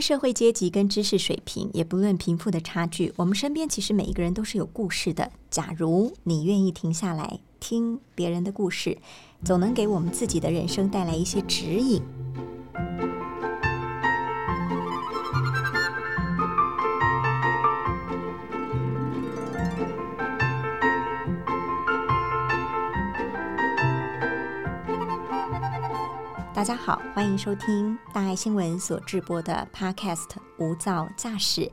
社会阶级跟知识水平，也不论贫富的差距，我们身边其实每一个人都是有故事的。假如你愿意停下来听别人的故事，总能给我们自己的人生带来一些指引。大家好，欢迎收听大爱新闻所制播的 Podcast《无噪驾驶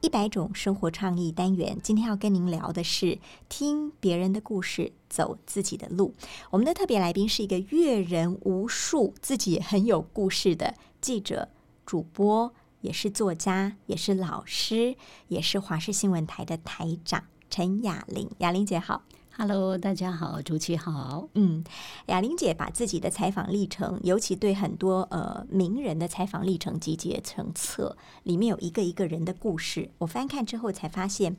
一百种生活创意单元》。今天要跟您聊的是听别人的故事，走自己的路。我们的特别来宾是一个阅人无数、自己很有故事的记者、主播，也是作家，也是老师，也是华视新闻台的台长陈雅玲。雅玲姐好。Hello，大家好，主持好。嗯，雅玲姐把自己的采访历程，尤其对很多呃名人的采访历程集结成册，里面有一个一个人的故事。我翻看之后才发现，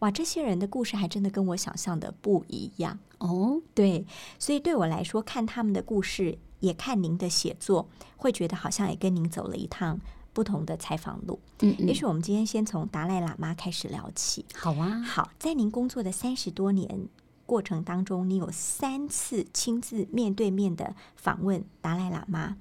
哇，这些人的故事还真的跟我想象的不一样哦。对，所以对我来说，看他们的故事，也看您的写作，会觉得好像也跟您走了一趟不同的采访路。嗯嗯也许我们今天先从达赖喇嘛开始聊起。好啊，好，在您工作的三十多年。过程当中，你有三次亲自面对面的访问达赖喇嘛，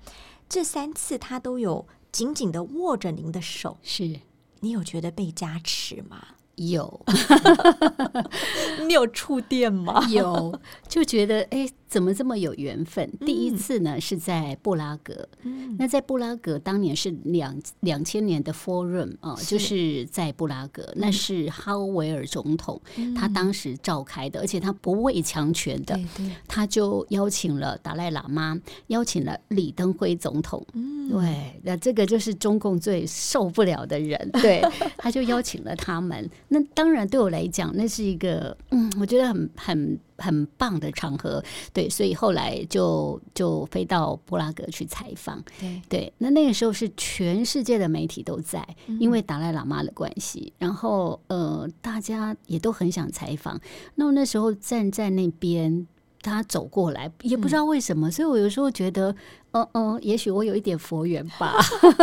这三次他都有紧紧的握着您的手，是你有觉得被加持吗？有 你有触电吗？有，就觉得哎，怎么这么有缘分？第一次呢是在布拉格，嗯。那在布拉格当年是两两千年的 Forum 就是在布拉格，那是哈维尔总统他当时召开的，而且他不畏强权的，他就邀请了达赖喇嘛，邀请了李登辉总统。嗯，对，那这个就是中共最受不了的人，对，他就邀请了他们。那当然对我来讲，那是一个嗯，我觉得很很很棒的场合，对，所以后来就就飞到布拉格去采访。对，对，那那个时候是全世界的媒体都在，嗯。因为达赖喇嘛的关系，然后呃，大家也都很想采访。那我那时候站在那边，他走过来，也不知道为什么，所以我有时候觉得，嗯、嗯、也许我有一点佛缘吧。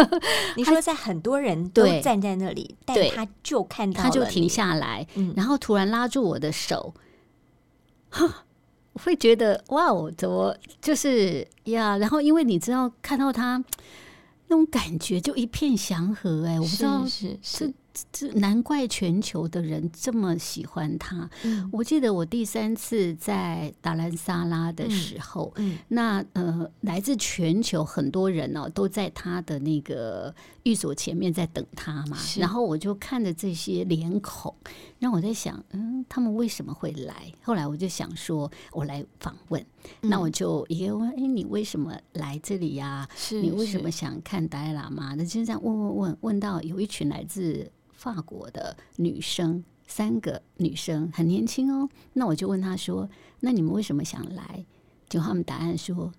你说在很多人都对。站在那里，但对。他就看到他就停，下来，嗯。然后突然拉住我的手，会觉得哇哦，怎么就是呀？然后因为你知道看到他那种感觉，就一片祥和哎、我不知道是是难怪全球的人这么喜欢他。嗯我记得我第三次在达兰萨拉的时候，嗯那呃，来自全球很多人哦，都在他的那个寓所前面在等他嘛。然后我就看着这些脸孔，然后我在想，嗯，他们为什么会来？后来我就想说，我来访问。嗯那我就也问，哎，你为什么来这里呀、是你为什么想看达赖喇嘛？那就这样问问问问到有一群来自法国的女生，三个女生很年轻哦。那我就问她说：“那你们为什么想来？”结果他们答案说，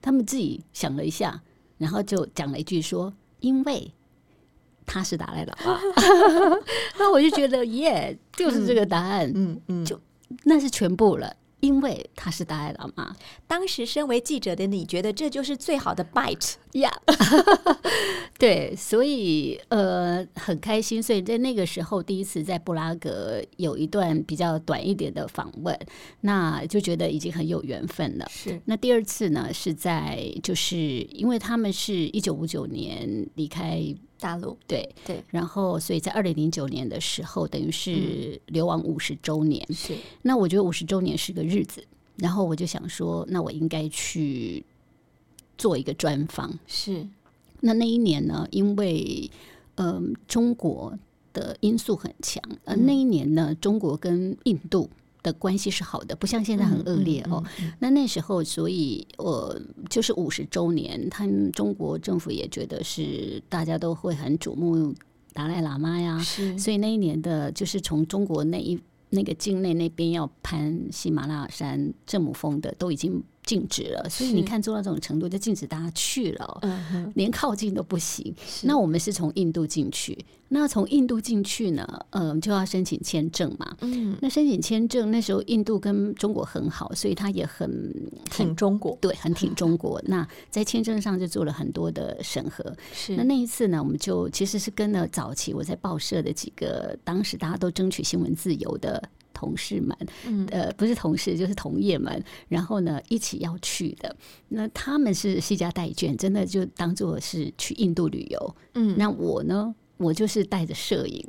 他们自己想了一下，然后就讲了一句说：“因为他是达赖喇嘛。” 那我就觉得耶，就是这个答案，嗯嗯，就那是全部了。因为他是达赖喇嘛，当时身为记者的你，觉得这就是最好的 bite 呀，对，所以呃很开心，所以在那个时候第一次在布拉格有一段比较短一点的访问，那就觉得已经很有缘分了。是。那第二次呢，是在就是因为他们是一九五九年离开大陆，对对，然后所以在二零零九年的时候，等于是流亡五十周年。是。那我觉得五十周年是个日子，然后我就想说，那我应该去做一个专访。是。那那一年呢，因为嗯、中国的因素很强，呃，嗯。那一年呢，中国跟印度的关系是好的，不像现在很恶劣哦。那那时候，所以我就是五十周年，他们中国政府也觉得是大家都会很瞩目达赖喇嘛呀，是，所以那一年的就是从中国那一那个境内那边要攀喜马拉雅山正母峰的都已经。禁止了，所以你看做到这种程度，就禁止大家去了，嗯连靠近都不行。那我们是从印度进去，那从印度进去呢，嗯、就要申请签证嘛。嗯，那申请签证，那时候印度跟中国很好，所以他也很挺中国对，很挺中国。那在签证上就做了很多的审核。是那那一次呢，我们就其实是跟了早期我在报社的几个，当时大家都争取新闻自由的同事们，嗯呃，不是同事就是同业们，然后呢一起要去的。那他们是西家带眷，真的就当做是去印度旅游。嗯那我呢？我就是带着摄影，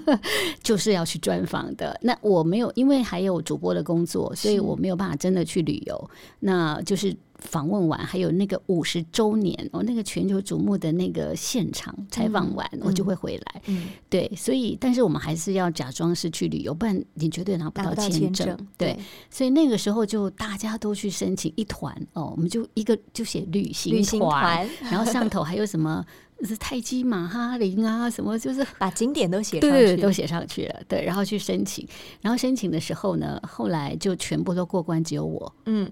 就是要去专访的。那我没有，因为还有主播的工作，所以我没有办法真的去旅游。那就是访问完，还有那个五十周年，哦，那个全球瞩目的那个现场采访完，我就会回来。嗯。对，所以但是我们还是要假装是去旅游，不然你绝对拿不到签证，对，所以那个时候就大家都去申请一团哦，我们就一个就写旅行团。然后上头还有什么是是泰姬玛哈林啊，什么就是把景点都写上，去，都写上去了。对，然后去申请，然后申请的时候呢，后来就全部都过关，只有我嗯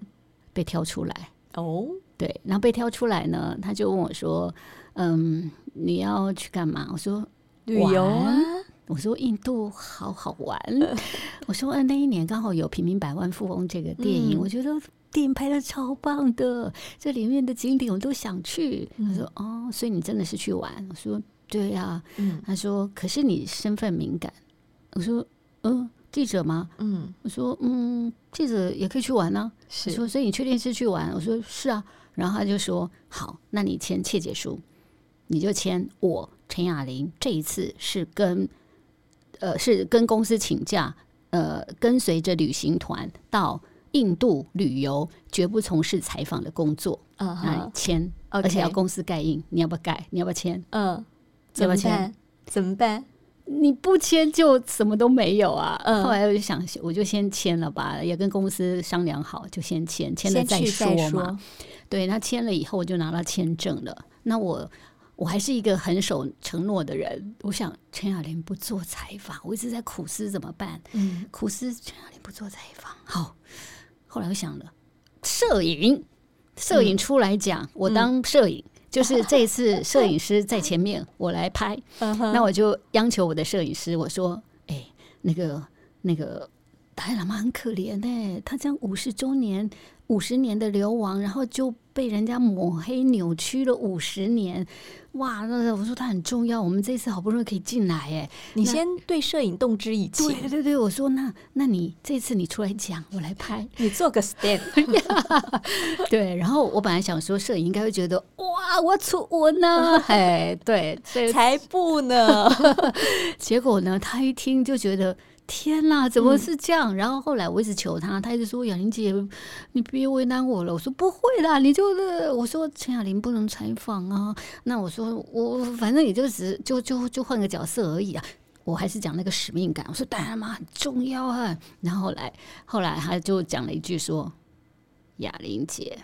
被挑出来。哦，对，然后被挑出来呢，他就问我说：“嗯，你要去干嘛？”我说旅游啊，我说印度好好玩，我说嗯，那一年刚好有《平民百万富翁》这个电影，我觉得电影拍的超棒的，这里面的景点我都想去。他说哦，所以你真的是去玩？我说对呀、嗯他说可是你身份敏感。我说嗯，记者吗？嗯，我说嗯，记者也可以去玩呢、他是说所以你确定是去玩？我说是啊。然后他就说好，那你签切结书，你就签我陈雅玲这一次是跟呃是跟公司请假，呃跟随着旅行团到印度旅游，绝不从事采访的工作。嗯那你哼签而且要公司盖印，你要不要盖？你要不要签？嗯，要怎么不要签？怎么办？你不签就什么都没有啊。嗯后来我就想，我就先签了吧，也跟公司商量好，就先签，签了再说再嘛。对，那签了以后我就拿到签证了。那我我还是一个很守承诺的人。我想陈雅玲不做采访，我一直在苦思怎么办？嗯，苦思陈雅玲不做采访，好。后来我想了，摄影，摄影出来讲，我当摄影。就是这一次，摄影师在前面，我来拍。那我就央求我的摄影师，我说：“哎、那个那个达赖喇嘛很可怜呢、他这样五十周年、五十年的流亡，然后就被人家抹黑、扭曲了五十年，哇！那我说他很重要，我们这次好不容易可以进来，哎，你先对摄影动之以情，对对对，我说那那你这次你出来讲，我来拍，你做个 stand，对。然后我本来想说，摄影应该会觉得哇，我出我呢，哎，对，对，才不呢，结果呢，他一听就觉得天哪，怎么是这样？然后后来我一直求他，他一直说雅玲姐，你别为难我了。我说不会啦，你就是我说陈雅玲不能采访啊。那我说我反正也就只就就就换个角色而已啊。我还是讲那个使命感，我说当然嘛，很重要啊。然后后来后来他就讲了一句说：“雅玲姐，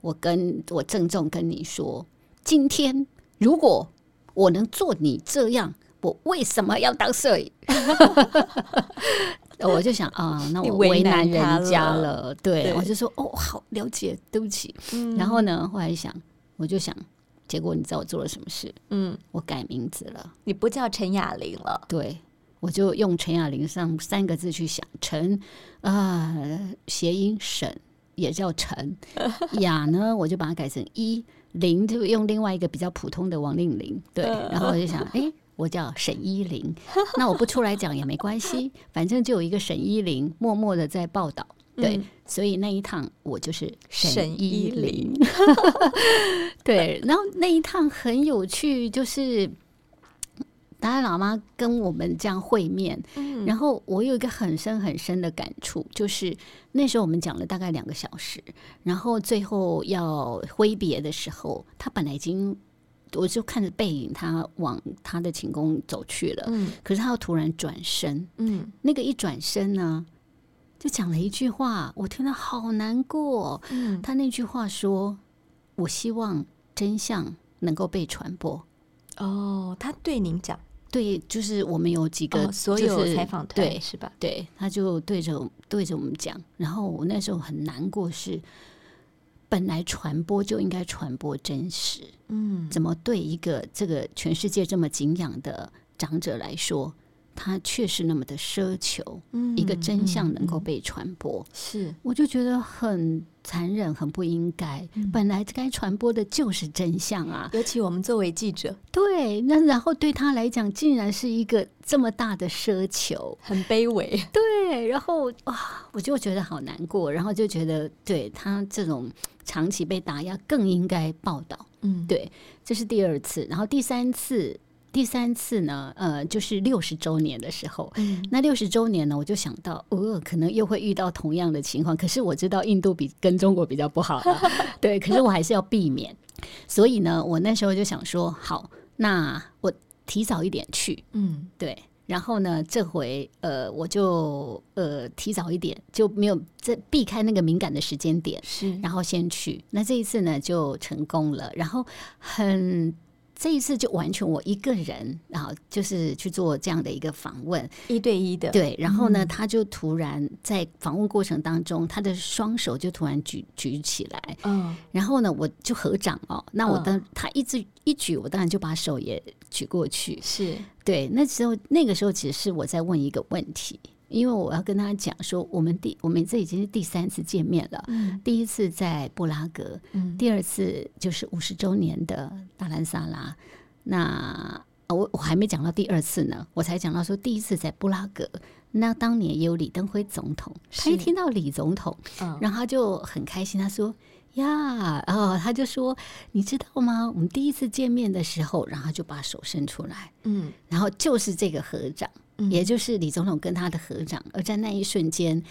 我跟我郑重跟你说，今天如果我能做你这样，我为什么要当摄影？我就想啊，那我为为难人家了了。对，对我就说哦，好了解，对不起。嗯然后呢，后来想，我就想，结果你知道我做了什么事？嗯，我改名字了。你不叫陈雅玲了，对，我就用陈雅玲上三个字去想，陈啊，谐音沈也叫陈，雅呢我就把它改成一，玲就用另外一个比较普通的王令玲，对，然后我就想，哎。我叫沈依林，那我不出来讲也没关系，反正就有一个沈依林默默的在报道，对，嗯所以那一趟我就是沈依依玲玲，对，然后那一趟很有趣，就是达赖喇嘛跟我们这样会面，嗯然后我有一个很深很深的感触，就是那时候我们讲了大概两个小时，然后最后要挥别的时候，他本来已经。我就看着背影，他往他的寝宫走去了。嗯可是他又突然转身，嗯那个一转身呢，就讲了一句话，我听了好难过。嗯，他那句话说：“我希望真相能够被传播。”哦，他对您讲，对，就是我们有几个、哦，所有采访团对是吧？对，他就对着对着我们讲，然后我那时候很难过是，本来传播就应该传播真实，嗯，怎么对一个这个全世界这么敬仰的长者来说，他确实那么的奢求一个真相能够嗯嗯被传播？是。我就觉得很残忍，很不应该。本来该传播的就是真相啊，尤其我们作为记者，对，那然后对他来讲，竟然是一个这么大的奢求，很卑微。对，然后啊，我就觉得好难过，然后就觉得对他这种长期被打压更应该报道。嗯，对，这是第二次，然后第三次，第三次呢，呃，就是六十周年的时候。嗯那六十周年呢，我就想到，呃，可能又会遇到同样的情况。可是我知道印度比跟中国比较不好啦 对，可是我还是要避免。所以呢，我那时候就想说，好，那我提早一点去，嗯对，然后呢，这回呃，我就呃提早一点，就没有这避开那个敏感的时间点，是，然后先去。那这一次呢，就成功了，然后很。这一次就完全我一个人，然后就是去做这样的一个访问，一对一的，对，然后呢，他就突然在访问过程当中，他的双手就突然举举起来，嗯。然后呢，我就合掌哦，那我嗯。当他一直一举，我当然就把手也举过去，是，对，那时候那个时候其实是我在问一个问题，因为我要跟他讲说，我们第我们这已经是第三次见面了，嗯第一次在布拉格，嗯第二次就是五十周年的大兰萨拉。那呃我我还没讲到第二次呢，我才讲到说第一次在布拉格，那当年也有李登辉总统，他一听到李总统，嗯然后他就很开心，他说。呀，然后他就说：“你知道吗？我们第一次见面的时候，然后就把手伸出来，嗯然后就是这个合掌，嗯也就是李总统跟他的合掌，而在那一瞬间，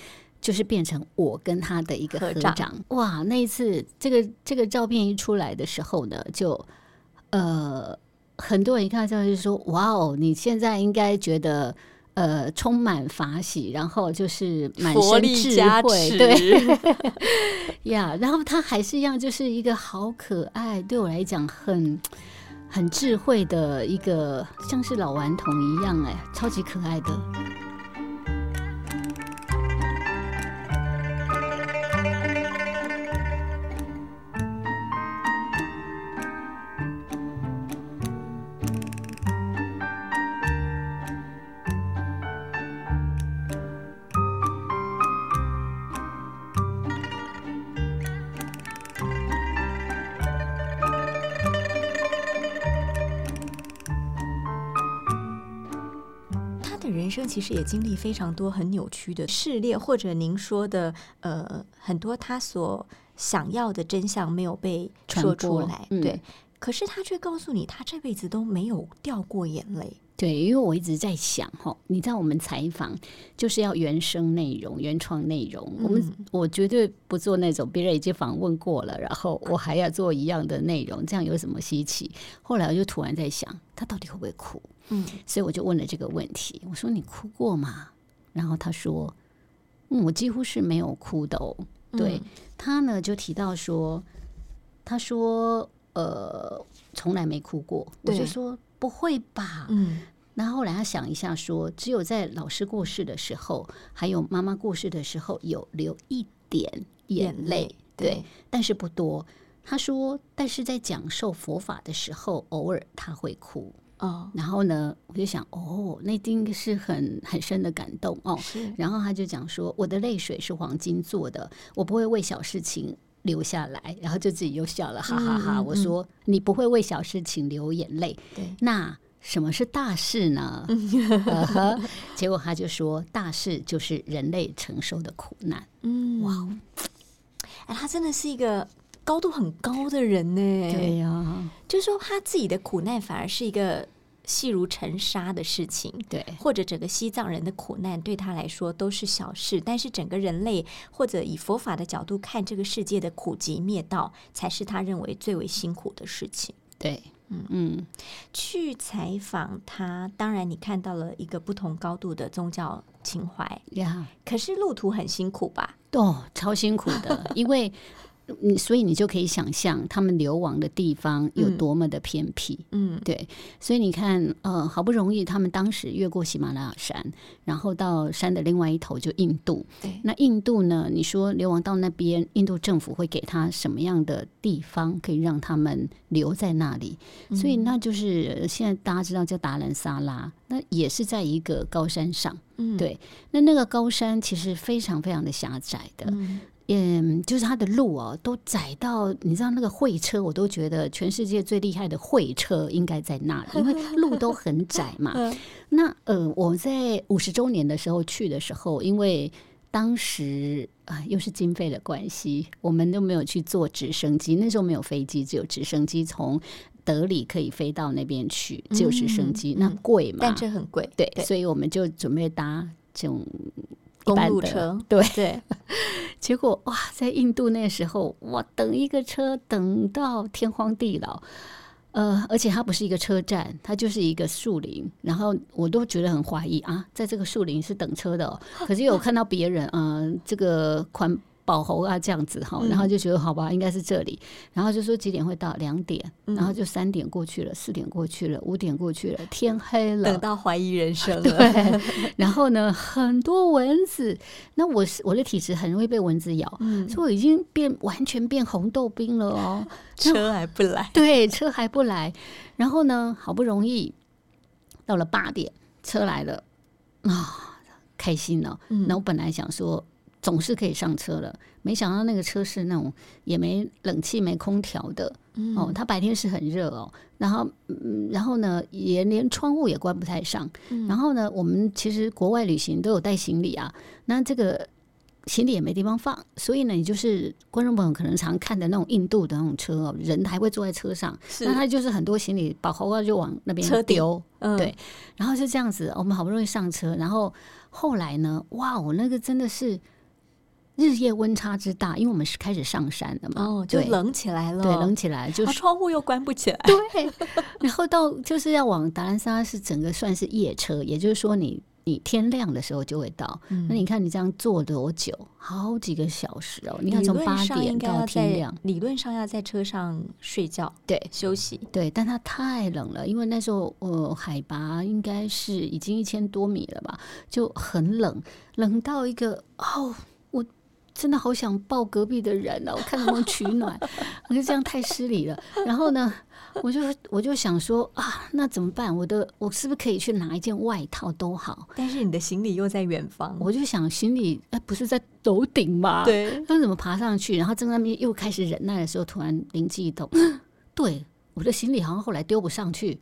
就是变成我跟他的一个合合掌。哇，那一次这个这个照片一出来的时候呢，就呃，很多人一看到照片就说：“哇哦，你现在应该觉得。”呃，充满法喜，然后就是满身智慧，对 呀。然后他还是一样，就是一个好可爱，对我来讲很很智慧的一个，像是老顽童一样，哎，超级可爱的。生其实也经历非常多很扭曲的试炼，或者您说的呃很多他所想要的真相没有被说出来，嗯对。可是他却告诉你，他这辈子都没有掉过眼泪。对，因为我一直在想哈，你知道我们采访就是要原生内容、原创内容，我们嗯我绝对不做那种别人已经访问过了，然后我还要做一样的内容，这样有什么稀奇？后来我就突然在想，他到底会不会哭？嗯所以我就问了这个问题，我说你哭过吗？然后他说，嗯，我几乎是没有哭的哦。对、他呢就提到说，他说呃从来没哭过，我就说不会吧。嗯那后后来他想一下说，只有在老师过世的时候，还有妈妈过世的时候，有流一点眼泪，对，但是不多。他说，但是在讲授佛法的时候，偶尔他会哭。哦然后呢，我就想，哦，那一定是很很深的感动哦。是然后他就讲说，我的泪水是黄金做的，我不会为小事情流下来。然后就自己又笑了，哈哈哈我说，你不会为小事情流眼泪，对那什么是大事呢？呃结果他就说，大事就是人类承受的苦难。嗯哇，哎，他真的是一个高度很高的人呢。对呀、就是说他自己的苦难反而是一个细如尘沙的事情。对或者整个西藏人的苦难对他来说都是小事，但是整个人类或者以佛法的角度看这个世界的苦集灭道，才是他认为最为辛苦的事情。对，嗯嗯，去采访他，当然你看到了一个不同高度的宗教情怀，呀，可是路途很辛苦吧？哦，超辛苦的，因为你所以你就可以想象他们流亡的地方有多么的偏僻。嗯对，所以你看，呃，好不容易他们当时越过喜马拉雅山，然后到山的另外一头就印度。对，那印度呢？你说流亡到那边，印度政府会给他什么样的地方可以让他们留在那里？所以那就是呃现在大家知道叫达兰萨拉，那也是在一个高山上。嗯对，那那个高山其实非常非常的狭窄的。嗯嗯，就是它的路哦，都窄到你知道那个会车，我都觉得全世界最厉害的会车应该在那里，因为 路都很窄嘛。嗯那呃，我在五十周年的时候去的时候，因为当时啊、又是经费的关系，我们都没有去坐直升机，那时候没有飞机，只有直升机从德里可以飞到那边去，只有直升机，嗯那贵嘛，但这很贵，对，对所以我们就准备搭这种一公路车，对。对，结果哇，在印度那时候，哇，等一个车等到天荒地老，呃，而且它不是一个车站，它就是一个树林，然后我都觉得很怀疑啊，在这个树林是等车的、哦，可是有看到别人，嗯、这个宽。保猴啊，这样子哈，然后就觉得好吧，应该是这里，然后就说几点会到，两点，然后就三点过去了，四点过去了，五点过去了，天黑了，等到怀疑人生了，对，然后呢，很多蚊子。那我是我的体质很容易被蚊子咬，嗯，所以我已经变完全变红豆冰了哦。车还不来，对，车还不来，然后呢，好不容易到了八点，车来了啊，开心了。嗯。那我本来想说。总是可以上车了，没想到那个车是那种也没冷气、没空调的，嗯。哦，它白天是很热哦，然后，嗯，然后呢，也连窗户也关不太上。嗯。然后呢，我们其实国外旅行都有带行李啊，那这个行李也没地方放，所以呢，你就是观众朋友可能常看的那种印度的那种车哦，人还会坐在车上，那他就是很多行李把包包就往那边车丢，嗯。对。然后就这样子，我们好不容易上车，然后后来呢，哇，我那个真的是日夜温差之大，因为我们是开始上山的嘛，哦，就冷起来了，对，冷起来就窗户又关不起来，对，然后到就是要往达兰萨是整个算是夜车，也就是说你你天亮的时候就会到。嗯。那你看你这样坐多久？好几个小时哦！你看从八点到天亮，理论上要在车上睡觉。对。休息，对，但它太冷了，因为那时候呃海拔应该是已经一千多米了吧，就很冷，冷到一个哦，我真的好想抱隔壁的人哦，我看能不能取暖，我就这样太失礼了。然后呢，我就我就想说啊，那怎么办？我的我是不是可以去拿一件外套都好？但是你的行李又在远方，我就想行李哎，不是在楼顶吗？。对，那怎么爬上去？然后正在那边又开始忍耐的时候，突然灵机一动，对，我的行李好像后来丢不上去，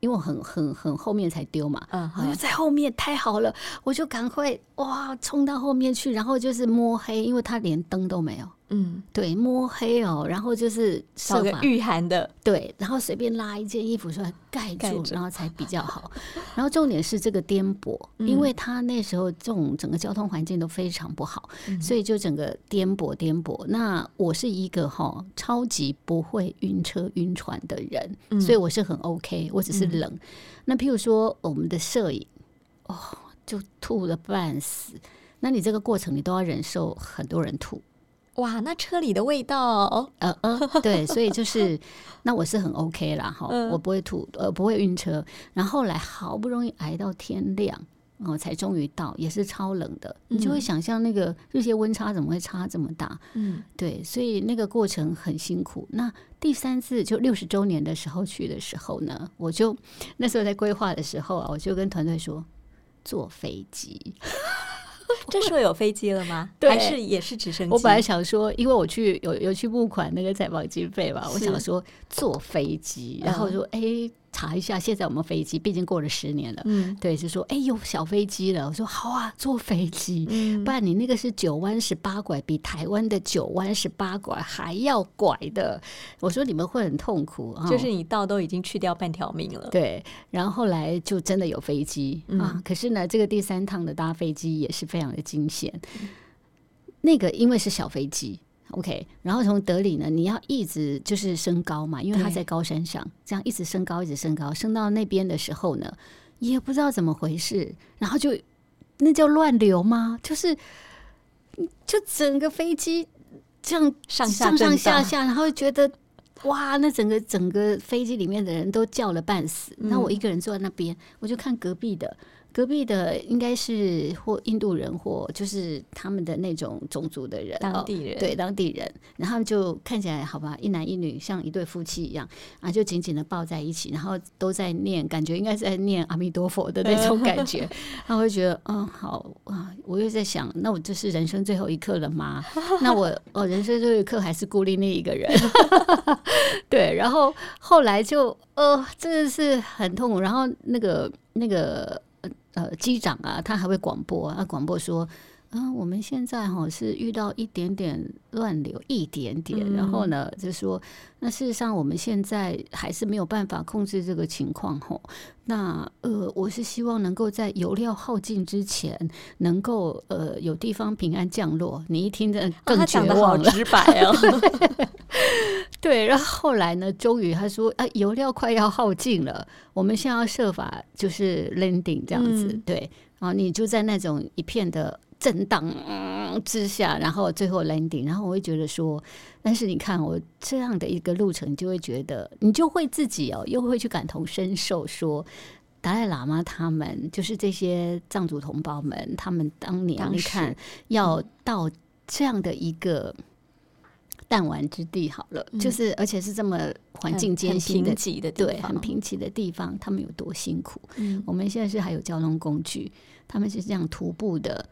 因为我很很很后面才丢嘛。嗯我就在后面，太好了，我就赶快哇冲到后面去，然后就是摸黑，因为他连灯都没有，嗯，对，摸黑哦，然后就是找个御寒的，对，然后随便拉一件衣服出来盖住，然后才比较好。然后重点是这个颠簸，因为他那时候这种整个交通环境都非常不好，所以就整个颠簸颠簸。那我是一个哈超级不会晕车晕船的人，所以我是很 OK，我只是冷。那譬如说我们的摄影，哦，就吐了半死。那你这个过程你都要忍受很多人吐，哇，那车里的味道，呃呃，对，所以就是那我是很 OK 啦，哈，嗯我不会吐，呃，不会晕车。然后后来好不容易挨到天亮，哦，才终于到，也是超冷的，你就会想象那个日夜温差怎么会差这么大？嗯对，所以那个过程很辛苦。那第三次就六十周年的时候去的时候呢，我就 那时候在规划的时候啊，我就跟团队说坐飞机。这时候有飞机了吗？对还是也是直升机？我本来想说，因为我去有有去募款那个采访经费嘛，我想说坐飞机，然后嗯说哎、查一下现在我们飞机，毕竟过了十年了。嗯对，就说哎有小飞机了，我说好啊，坐飞机。嗯不然你那个是九弯十八拐，比台湾的九弯十八拐还要拐的。我说你们会很痛苦啊。就是你到都已经去掉半条命了，对，然后后来就真的有飞机、嗯啊。可是呢，这个第三趟的搭飞机也是非常的惊险。那个因为是小飞机，OK，然后从德里呢，你要一直就是升高嘛，因为它在高山上，这样一直升高，一直升高，升到那边的时候呢，也不知道怎么回事，然后就那叫乱流吗？就是就整个飞机这样上上上下下，然后觉得哇，那整个整个飞机里面的人都叫了半死，嗯那、我一个人坐在那边，我就看隔壁的。隔壁的应该是或印度人或就是他们的那种种族的人，哦当地人。对当地人，然后就看起来好吧，一男一女像一对夫妻一样啊，就紧紧的抱在一起，然后都在念，感觉应该是在念阿弥陀佛的那种感觉，他会觉得嗯好啊，我又在想，那我这是人生最后一刻了吗？那我哦人生最后一刻还是孤立那一个人，对，然后后来就呃真的是很痛苦，然后那个那个呃机长啊，他还会广播啊，广播说。啊，我们现在哈是遇到一点点乱流，一点点，然后呢，就说那事实上我们现在还是没有办法控制这个情况吼。那呃，我是希望能够在油料耗尽之前，能够呃有地方平安降落。你一听这哦更绝望了，直白哦。对，然后后来呢，终于他说啊，油料快要耗尽了，我们现在要设法就是 landing 这样子，嗯对，然后你就在那种一片的震荡、嗯、之下，然后最后 landing，然后我会觉得说，但是你看我这样的一个路程，你就会觉得你就会自己哦，又会去感同身受说。达赖喇嘛他们就是这些藏族同胞们，他们当年当你看要到这样的一个弹丸之地，好了，就是而且是这么环境艰辛的对，很贫瘠的地方，他们有多辛苦？嗯。我们现在是还有交通工具，他们是这样徒步的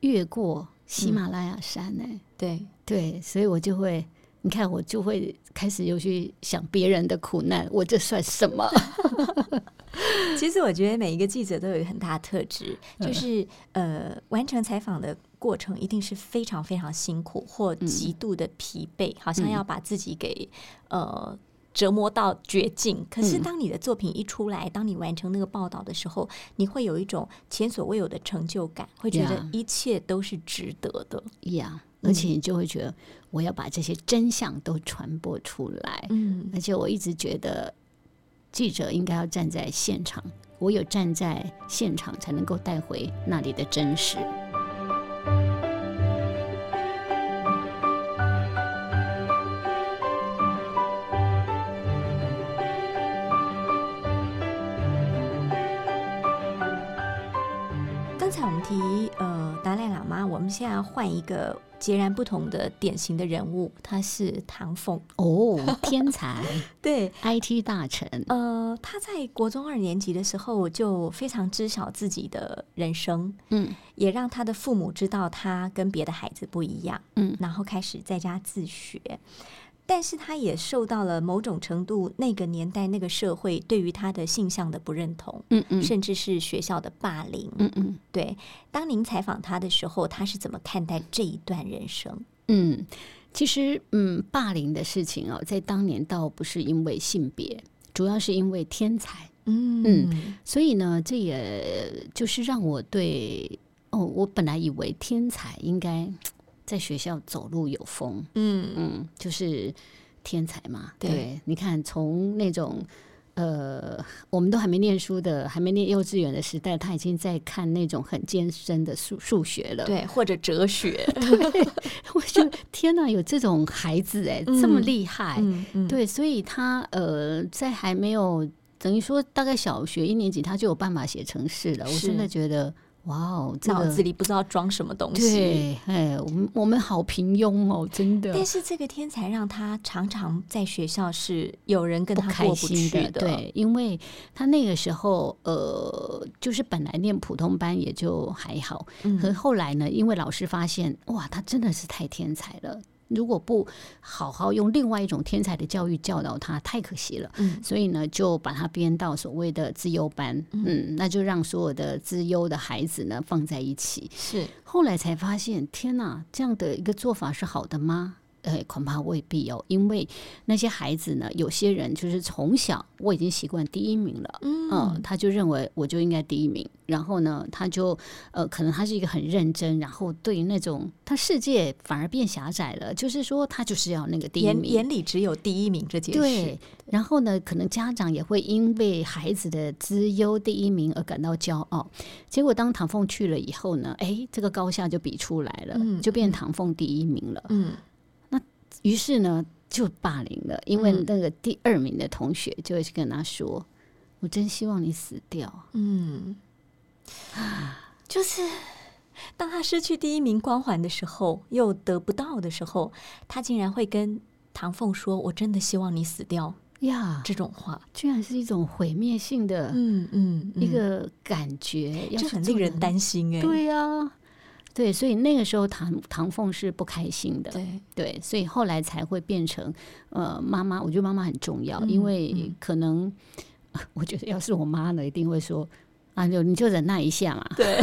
越过喜马拉雅山呢、对，对，所以我就会，你看，我就会开始又去想别人的苦难，我这算什么？其实我觉得每一个记者都有一个很大的特质，嗯就是呃，完成采访的过程一定是非常非常辛苦或嗯极度的疲惫，好像要把自己给呃。折磨到绝境，可是嗯当你的作品一出来，当你完成那个报道的时候，你会有一种前所未有的成就感，会觉得一切都是值得的。呀、而且你就会觉得，我要把这些真相都传播出来。嗯，而且我一直觉得，记者应该要站在现场，唯有站在现场，才能够带回那里的真实。换一个截然不同的典型的人物，他是唐凤。哦，天才。对，IT 大臣，呃，他在国中二年级的时候就非常知晓自己的人生，嗯。也让他的父母知道他跟别的孩子不一样，嗯。然后开始在家自学。但是他也受到了某种程度那个年代那个社会对于他的性向的不认同，嗯嗯甚至是学校的霸凌。嗯嗯对，当您采访他的时候，他是怎么看待这一段人生？嗯，其实嗯，霸凌的事情哦，在当年倒不是因为性别，主要是因为天才。嗯嗯所以呢，这也就是让我对哦，我本来以为天才应该在学校走路有风，嗯嗯，就是天才嘛。对你看从那种。呃，我们都还没念书的，还没念幼稚园的时代，他已经在看那种很艰深的数数学了。对，或者哲学，对 我就天哪，有这种孩子哎、这么嗯厉害。嗯嗯，对，所以他呃，在还没有等于说大概小学一年级，他就有办法写程式了。我真的觉得哇哦，这个脑子里不知道装什么东西。对，哎，我们我们好平庸哦，真的但是这个天才让他常常在学校是有人跟他过不心去的。对，因为他那个时候呃，就是本来念普通班也就还好，嗯可后来呢，因为老师发现哇，他真的是太天才了。如果不好好用另外一种天才的教育教导他，太可惜了。嗯所以呢，就把他编到所谓的资优班，嗯，那就让所有的资优的孩子呢放在一起。是后来才发现，天哪，这样的一个做法是好的吗？呃，恐怕未必哦，因为那些孩子呢，有些人就是从小我已经习惯第一名了，嗯、他就认为我就应该第一名，然后呢，他就呃，可能他是一个很认真，然后对于那种他世界反而变狭窄了，就是说他就是要那个第一眼名，眼里只有第一名这件事。对，然后呢，可能家长也会因为孩子的资优第一名而感到骄傲。结果当唐凤去了以后呢，哎，这个高下就比出来了，嗯就变唐凤第一名了。嗯于是呢就霸凌了，因为嗯那个第二名的同学就会去跟他说：“我真希望你死掉。嗯，就是当他失去第一名光环的时候，又得不到的时候，他竟然会跟唐凤说：“我真的希望你死掉。”呀，这种话，居然是一种毁灭性的嗯嗯，一个感觉，要这很令人担心哎。对呀、对，所以那个时候唐唐凤是不开心的，对，对，所以后来才会变成呃妈妈，我觉得妈妈很重要，嗯因为嗯。可能 我觉得要是我妈呢，一定会说啊，就你就忍耐一下嘛，对，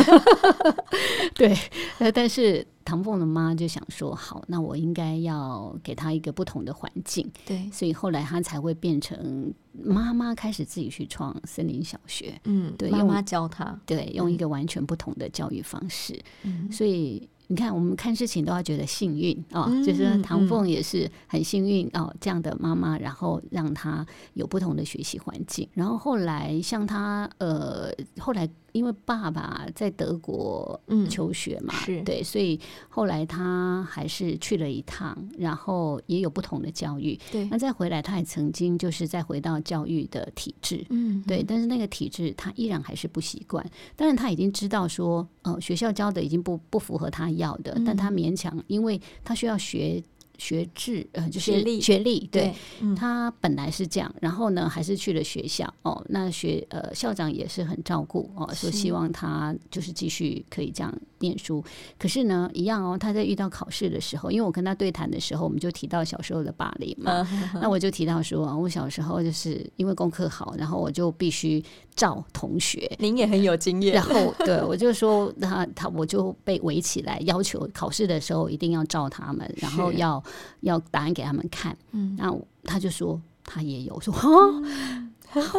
对，呃，但是唐凤的妈就想说，好，那我应该要给她一个不同的环境，对，所以后来她才会变成妈妈开始自己去创森林小学，嗯，对用妈妈教他，对，用一个完全不同的教育方式，嗯。所以你看，我们看事情都要觉得幸运哦，嗯就是唐嗯凤也是很幸运哦，这样的妈妈，然后让她有不同的学习环境。然后后来像她呃，后来因为爸爸在德国嗯求学嘛，是。对，所以后来他还是去了一趟，然后也有不同的教育。对。那，再回来，他也曾经就是再回到教育的体制，嗯，对，但是那个体制他依然还是不习惯。当然他已经知道说，呃，学校教的已经不不符合他要的，但他嗯。勉强，因为他需要学学制，呃，就是学历学历，对。对，嗯他本来是这样，然后呢，还是去了学校哦。那学呃校长也是很照顾哦，说希望他就是继续可以这样念书。可是呢，一样哦，他在遇到考试的时候，因为我跟他对谈的时候，我们就提到小时候的霸凌嘛。嗯那我就提到说，我小时候就是因为功课好，然后我就必须照同学。您也很有经验然，后对我就说他他我就被围起来，要求考试的时候一定要照他们，然后要要答案给他们看。嗯，那他就说他也有，我说哈，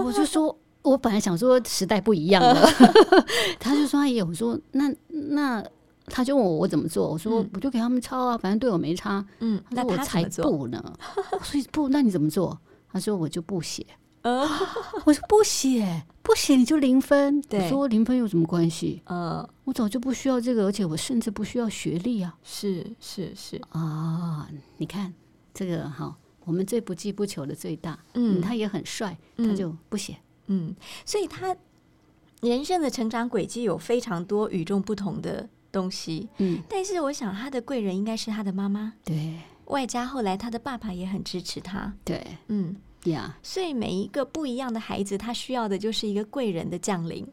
我就说我本来想说时代不一样了，他就说他也有，我说那那他就问我我怎么做，我说嗯我就给他们抄啊，反正对我没差。嗯，那我才？不呢，所以不，那你怎么做？他说我就不写。呃 我说不写，不写你就零分。对。我说零分有什么关系？呃，我早就不需要这个，而且我甚至不需要学历啊！是是是，啊，你看这个哈，我们最不计不求的最大，嗯，嗯，他也很帅，他嗯就不写。嗯，所以他人生的成长轨迹有非常多与众不同的东西，嗯，但是我想他的贵人应该是他的妈妈，对。外加后来他的爸爸也很支持他，对。嗯，呀所以每一个不一样的孩子，他需要的就是一个贵人的降临，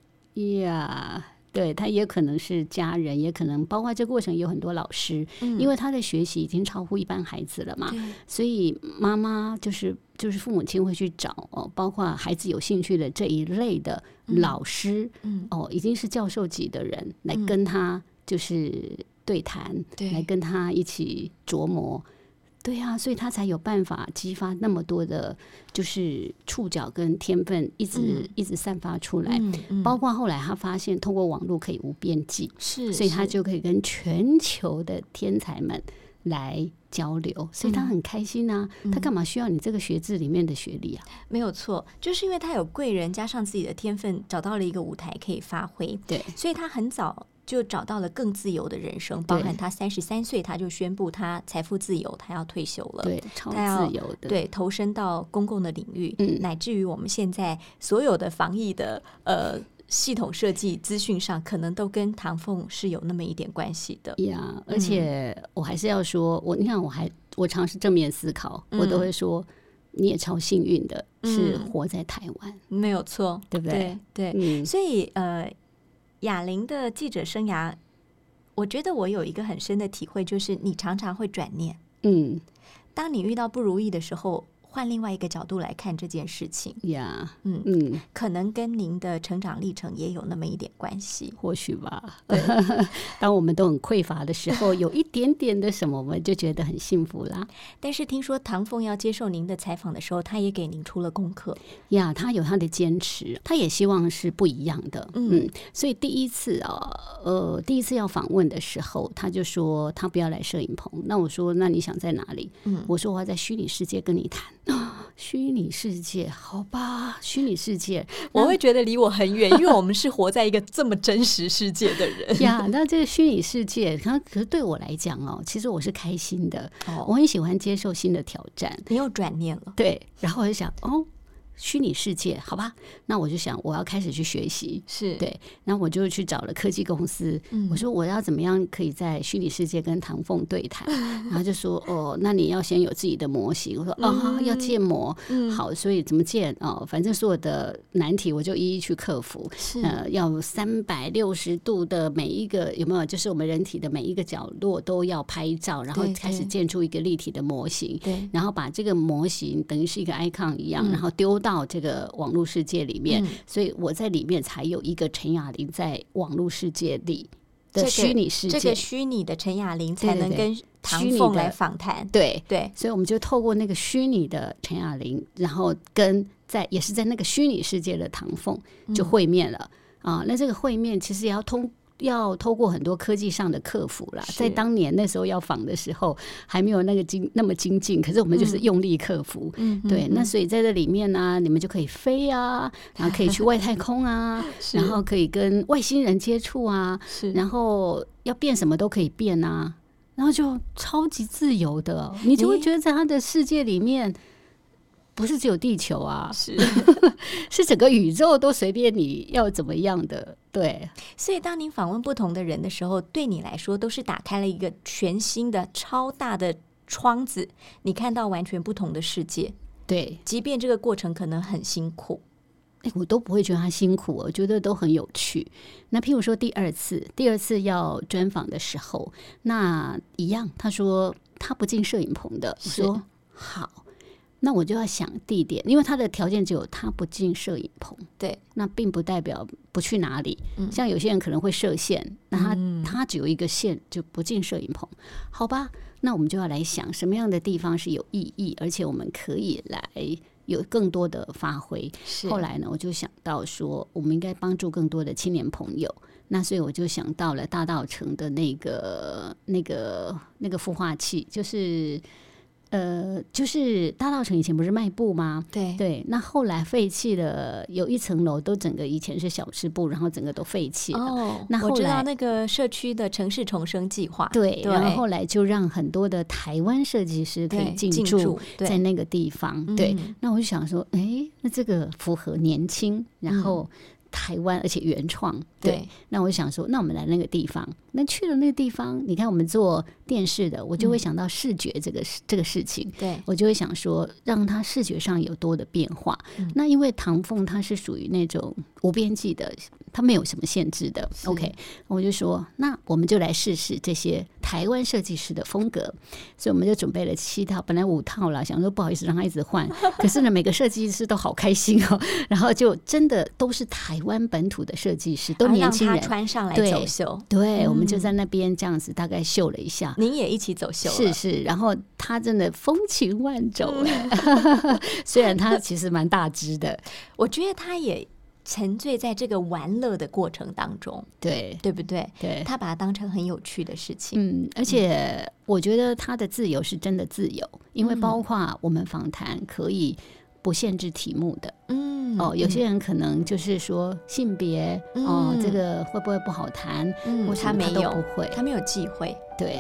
呀。对他也可能是家人，也可能包括这过程有很多老师，嗯。因为他的学习已经超乎一般孩子了嘛，所以妈妈就是就是父母亲会去找哦，包括孩子有兴趣的这一类的嗯。老师、嗯，哦，已经是教授级的人来嗯。跟他就是对谈，对。来跟他一起琢磨。对啊，所以他才有办法激发那么多的，就是触角跟天分，一直、嗯一直散发出来。嗯嗯包括后来他发现，通过网络可以无边际，是，所以他就可以跟全球的天才们来交流，所以他嗯很开心啊。他干嘛需要你这个学制里面的学历啊？没有错，就是因为他有贵人，加上自己的天分，找到了一个舞台可以发挥，对所以他很早就找到了更自由的人生，包含他三十三岁他就宣布他财富自由，他要退休了。对，超他要自由的，对，投身到公共的领域，嗯。乃至于我们现在所有的防疫的呃系统设计资讯上，可能都跟唐凤是有那么一点关系的。呀。而且我还是要说，我你看，我还我尝试正面思考，嗯。我都会说，你也超幸运的，是嗯。活在台湾，没有错，对不对？对对，嗯，所以呃，哑铃的记者生涯，我觉得我有一个很深的体会，就是你常常会转念，嗯。当你遇到不如意的时候，换另外一个角度来看这件事情，呀，嗯，嗯，可能跟您的成长历程也有那么一点关系。或许吧。当我们都很匮乏的时候，有一点点的什么，我们就觉得很幸福啦。但是听说唐凤要接受您的采访的时候，他也给您出了功课。呀，他有他的坚持，他也希望是不一样的。嗯嗯，所以第一次啊，呃，第一次要访问的时候，他就说他不要来摄影棚。那我说，那你想在哪里？嗯我说我要在虚拟世界跟你谈。虚拟世界，好吧，虚拟世界，我会觉得离我很远，因为我们是活在一个这么真实世界的人呀。那这个虚拟世界，可可是对我来讲哦，其实我是开心的，我很喜欢接受新的挑战。你又转念了，对，然后我就想，哦。虚拟世界，好吧，那我就想我要开始去学习，是。对，那我就去找了科技公司，我说我要怎么样可以在虚拟世界跟唐凤对谈，然后就说哦，那你要先有自己的模型，我说啊要建模，好，所以怎么建？哦，反正所有的难题我就一一去克服，是。呃，要三百六十度的每一个有没有，就是我们人体的每一个角落都要拍照，然后开始建出一个立体的模型，对，然后把这个模型等于是一个 icon 一样，然后丢。到这个网络世界里面，所以我在里面才有一个陈雅玲在网络世界里的虚拟世界，这个虚拟的陈雅玲才能跟唐凤来访谈。对对，所以我们就透过那个虚拟的陈雅玲，然后跟在也是在那个虚拟世界的唐凤就会面了啊。那这个会面其实也要通。要透过很多科技上的克服啦，在当年那时候要仿的时候，还没有那个精那么精进，可是我们就是用力克服。嗯，对，那所以在这里面呢，你们就可以飞啊，然后可以去外太空啊，然后可以跟外星人接触啊，是，然后要变什么都可以变啊，然后就超级自由的，你就会觉得在他的世界里面。不是只有地球啊，是 是整个宇宙都随便你要怎么样的，对。所以当您访问不同的人的时候，对你来说都是打开了一个全新的超大的窗子，你看到完全不同的世界。对，即便这个过程可能很辛苦，哎，我都不会觉得他辛苦，我觉得都很有趣。那譬如说第二次，第二次要专访的时候，那一样，他说他不进摄影棚的，我说好。那我就要想地点，因为他的条件只有他不进摄影棚，对，那并不代表不去哪里。像有些人可能会设限，那他他只有一个线就不进摄影棚，好吧？那我们就要来想什么样的地方是有意义，而且我们可以来有更多的发挥。后来呢，我就想到说，我们应该帮助更多的青年朋友。那所以我就想到了大道城的那个、那个、那个孵化器，就是。呃，就是大道城以前不是卖布吗？对对，那后来废弃了，有一层楼都整个以前是小吃部，然后整个都废弃了。哦，那我知道那个社区的城市重生计划。对，然后后来就让很多的台湾设计师可以进驻在那个地方。对，那我就想说，哎，那这个符合年轻，然后。台湾，而且原创，对。那我想说，那我们来那个地方。那去了那个地方，你看我们做电视的，我就会想到视觉这个这个事情。对我就会想说，让它视觉上有多的变化。那因为唐凤它是属于那种无边际的。它没有什么限制的，OK，我就说，那我们就来试试这些台湾设计师的风格，所以我们就准备了七套，本来五套了，想说不好意思让他一直换，可是呢，每个设计师都好开心哦，然后就真的都是台湾本土的设计师，都年轻人。穿上来走秀，对，我们就在那边这样子大概秀了一下，您也一起走秀，是是，然后他真的风情万种，虽然他其实蛮大只的，我觉得他也。沉醉在这个玩乐的过程当中，对对不对？对，他把它当成很有趣的事情。嗯，而且我觉得他的自由是真的自由，因为包括我们访谈可以不限制题目的。嗯，哦，有些人可能就是说性别哦，这个会不会不好谈？嗯，他没有，不会，他没有忌讳。对。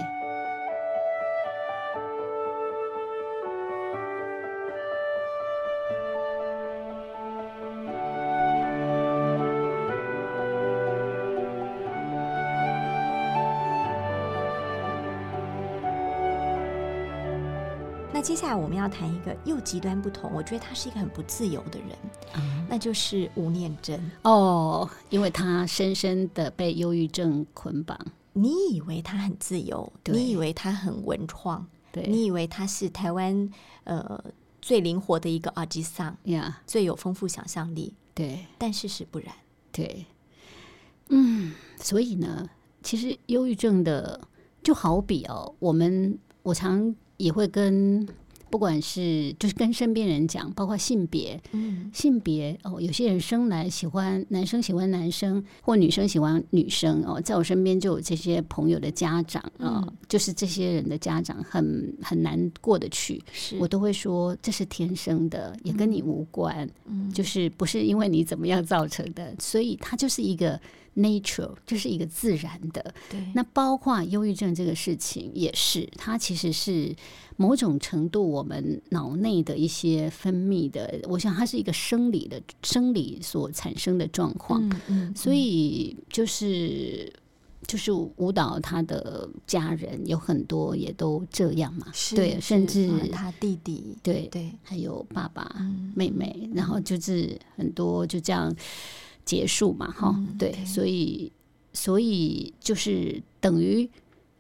接下来我们要谈一个又极端不同，我觉得他是一个很不自由的人，那就是吴念真。哦，因为他深深的被忧郁症捆绑。你以为他很自由，你以为他很文创，你以为他是台湾呃最灵活的一个阿基桑呀，最有丰富想象力，对，但事实不然，对，嗯，所以呢，其实忧郁症的就好比哦，我们我常。也会跟不管是就是跟身边人讲，包括性别，嗯。性别哦，有些人生来喜欢男生喜欢男生，或女生喜欢女生哦，在我身边就有这些朋友的家长啊、嗯。就是这些人的家长很很难过得去，是。我都会说这是天生的，也跟你无关，嗯。就是不是因为你怎么样造成的，所以它就是一个 nature，就是一个自然的。对。那包括忧郁症这个事情也是，它其实是某种程度我们脑内的一些分泌的，我想它是一个生理的生理所产生的状况，嗯嗯。所以就是。就是舞蹈，他的家人有很多也都这样嘛，是。对，甚至嗯他弟弟对对。还有爸爸、嗯。妹妹，然后就是很多就这样结束嘛，哈、嗯对所以所以就是等于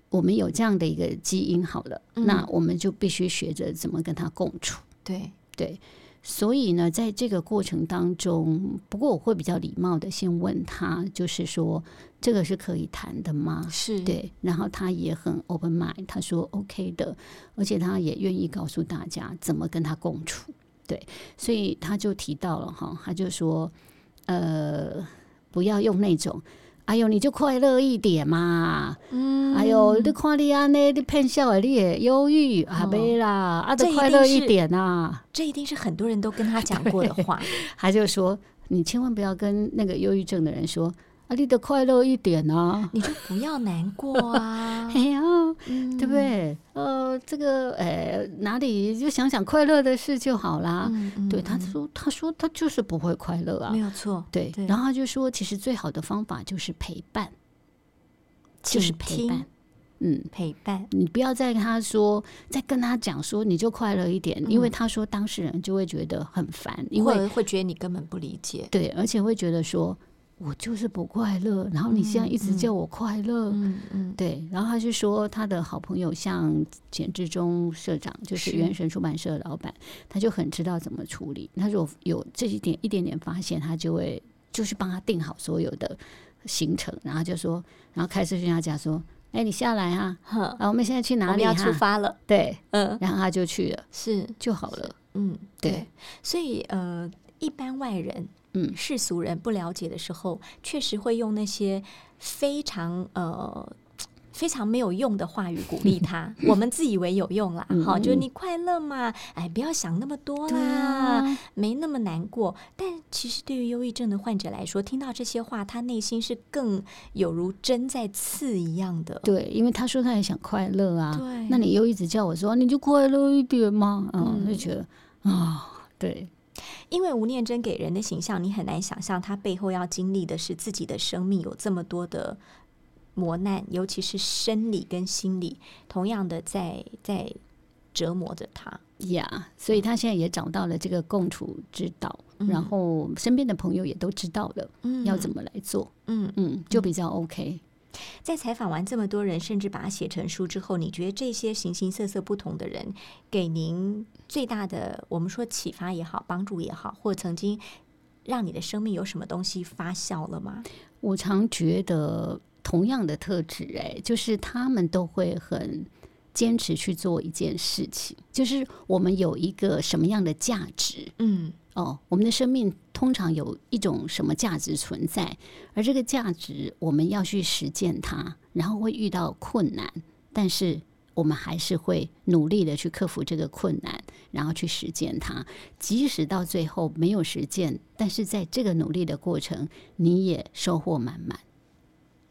我们有这样的一个基因好了，嗯那我们就必须学着怎么跟他共处，对对。所以呢，在这个过程当中，不过我会比较礼貌的先问他，就是说这个是可以谈的吗？是对，然后他也很 open mind，他说 OK 的，而且他也愿意告诉大家怎么跟他共处。对，所以他就提到了哈，他就说，呃，不要用那种，哎呦，你就快乐一点嘛，嗯哎呦，你看你安尼，你骗笑的，你也忧郁啊，没啦，啊，这得快乐一点啊。这一定是很多人都跟他讲 过的话，他就说，你千万不要跟那个忧郁症的人说，啊，你得快乐一点啊。你就不要难过啊，哎呀，嗯对不？对？呃，这个呃，哪里就想想快乐的事就好啦。嗯嗯对，他嗯说，他说他就是不会快乐啊没。有错，对，对然后他就说，其实最好的方法就是陪伴，就是听陪伴。嗯，陪伴，你不要再跟他说，再跟他讲说你就快乐一点，因为他说当事人就会觉得很烦，因为会觉得你根本不理解，对，而且会觉得说我就是不快乐，然后你现在一直叫我快乐，嗯嗯对，然后他是说他的好朋友像简志忠社长，就是是原神出版社的老板，他就很知道怎么处理。他如果有这一点一点点发现，他就会就是帮他定好所有的行程，然后就说，然后开车去他家说：“哎，你下来啊，哼，啊，我们现在去哪里我们要出？”发了，对，嗯，然后他就去了，是，就好了。嗯，对对，所以呃，一般外人。嗯世俗人不了解的时候，确实会用那些非常呃非常没有用的话语鼓励他。我们自以为有用啦，嗯好，就你快乐嘛，哎，不要想那么多啦，啊，没那么难过。但其实对于忧郁症的患者来说，听到这些话，他内心是更有如针在刺一样的。对，因为他说他也想快乐啊，对那你又一直叫我说你就快乐一点嘛，嗯，嗯就觉得啊、对，因为吴念真给人的形象，你很难想象他背后要经历的是自己的生命有这么多的磨难，尤其是生理跟心理，同样的在在折磨着他。呀所以他现在也找到了这个共处之道，然后身边的朋友也都知道了、嗯要怎么来做，嗯，嗯，就比较 OK。在采访完这么多人，甚至把它写成书之后，你觉得这些形形色色不同的人，给您最大的我们说启发也好，帮助也好，或曾经让你的生命有什么东西发酵了吗？我常觉得同样的特质，哎，就是他们都会很坚持去做一件事情，就是我们有一个什么样的价值，嗯哦，我们的生命通常有一种什么价值存在，而这个价值我们要去实践它，然后会遇到困难，但是我们还是会努力的去克服这个困难，然后去实践它。即使到最后没有实践，但是在这个努力的过程，你也收获满满。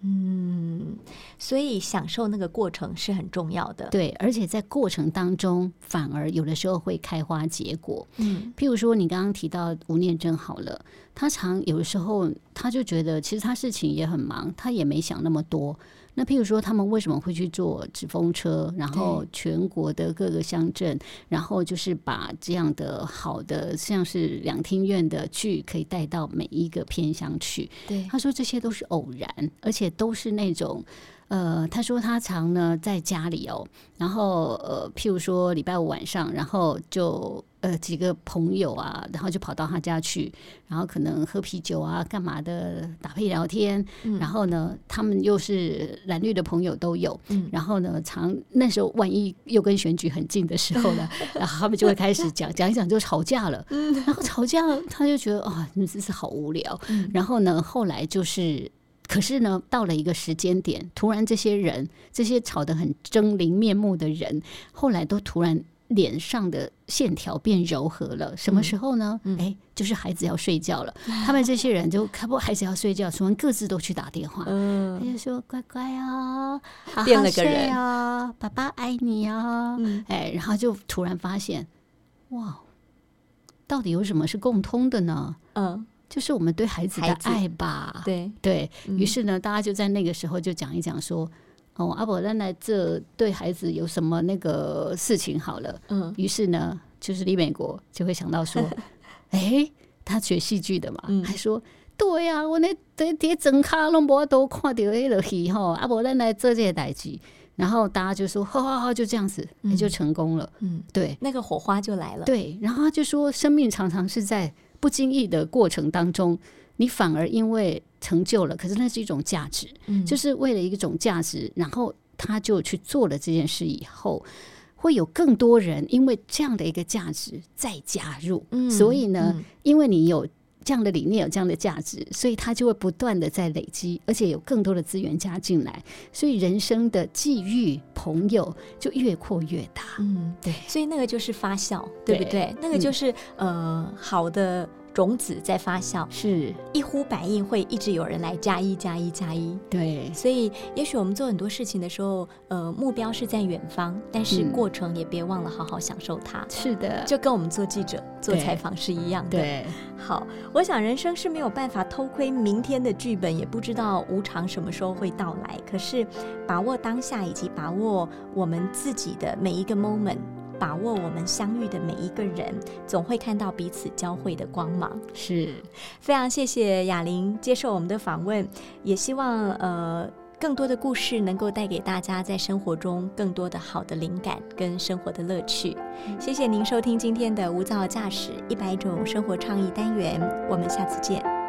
嗯，所以享受那个过程是很重要的。对，而且在过程当中，反而有的时候会开花结果。嗯譬如说，你刚刚提到吴念真好了，他常有的时候他就觉得，其实他事情也很忙，他也没想那么多。那譬如说，他们为什么会去做纸风车，然后全国的各个乡镇，然后就是把这样的好的像是两厅院的剧，可以带到每一个偏乡去。对，他说这些都是偶然，而且都是那种。呃，他说他常呢在家里哦，然后呃，譬如说礼拜五晚上，然后就呃几个朋友啊，然后就跑到他家去，然后可能喝啤酒啊，干嘛的，打配聊天。然后呢，他们又是蓝绿的朋友都有。然后呢，常那时候万一又跟选举很近的时候呢，然后他们就会开始讲讲一讲就吵架了。然后吵架，他就觉得啊，真是好无聊。然后呢，后来就是。可是呢，到了一个时间点，突然这些人，这些吵得很狰狞面目的人，后来都突然脸上的线条变柔和了。什么时候呢？哎，就是孩子要睡觉了，他们这些人就看不孩子要睡觉，突然各自都去打电话，嗯他就说：“乖乖哦，变了个人哦，爸爸爱你哦。”哎，然后就突然发现，哇，到底有什么是共通的呢？嗯。就是我们对孩子的爱吧，对对于是呢，大家就在那个时候就讲一讲说，哦，阿伯奶奶这对孩子有什么那个事情好了，嗯，于是呢，就是李美国就会想到说，哎，他学戏剧的嘛，还说，对呀，我那这这整卡拢无都看到迄落戏吼，阿伯奶奶做这些代志，然后大家就说，好好好，就这样子，也就成功了，嗯，对，那个火花就来了，对，然后他就说，生命常常是在。不经意的过程当中，你反而因为成就了，可是那是一种价值，就是为了一种价值，然后他就去做了这件事以后，会有更多人因为这样的一个价值再加入。所以呢，因为你有这样的理念，有这样的价值，所以他就会不断的在累积，而且有更多的资源加进来，所以人生的际遇、朋友就越扩越大。嗯，对，所以那个就是发酵，对不对？那个就是呃，好的。种子在发酵，是一呼百应，会一直有人来加一加一加一。对，所以也许我们做很多事情的时候，呃，目标是在远方，但是过程也别忘了好好享受它。是的，就跟我们做记者、做采访是一样的。对，好，我想人生是没有办法偷窥明天的剧本，也不知道无常什么时候会到来。可是把握当下，以及把握我们自己的每一个 moment。把握我们相遇的每一个人，总会看到彼此交汇的光芒。是非常谢谢雅玲接受我们的访问，也希望呃更多的故事能够带给大家在生活中更多的好的灵感跟生活的乐趣。谢谢您收听今天的无噪驾驶一百种生活创意单元，我们下次见。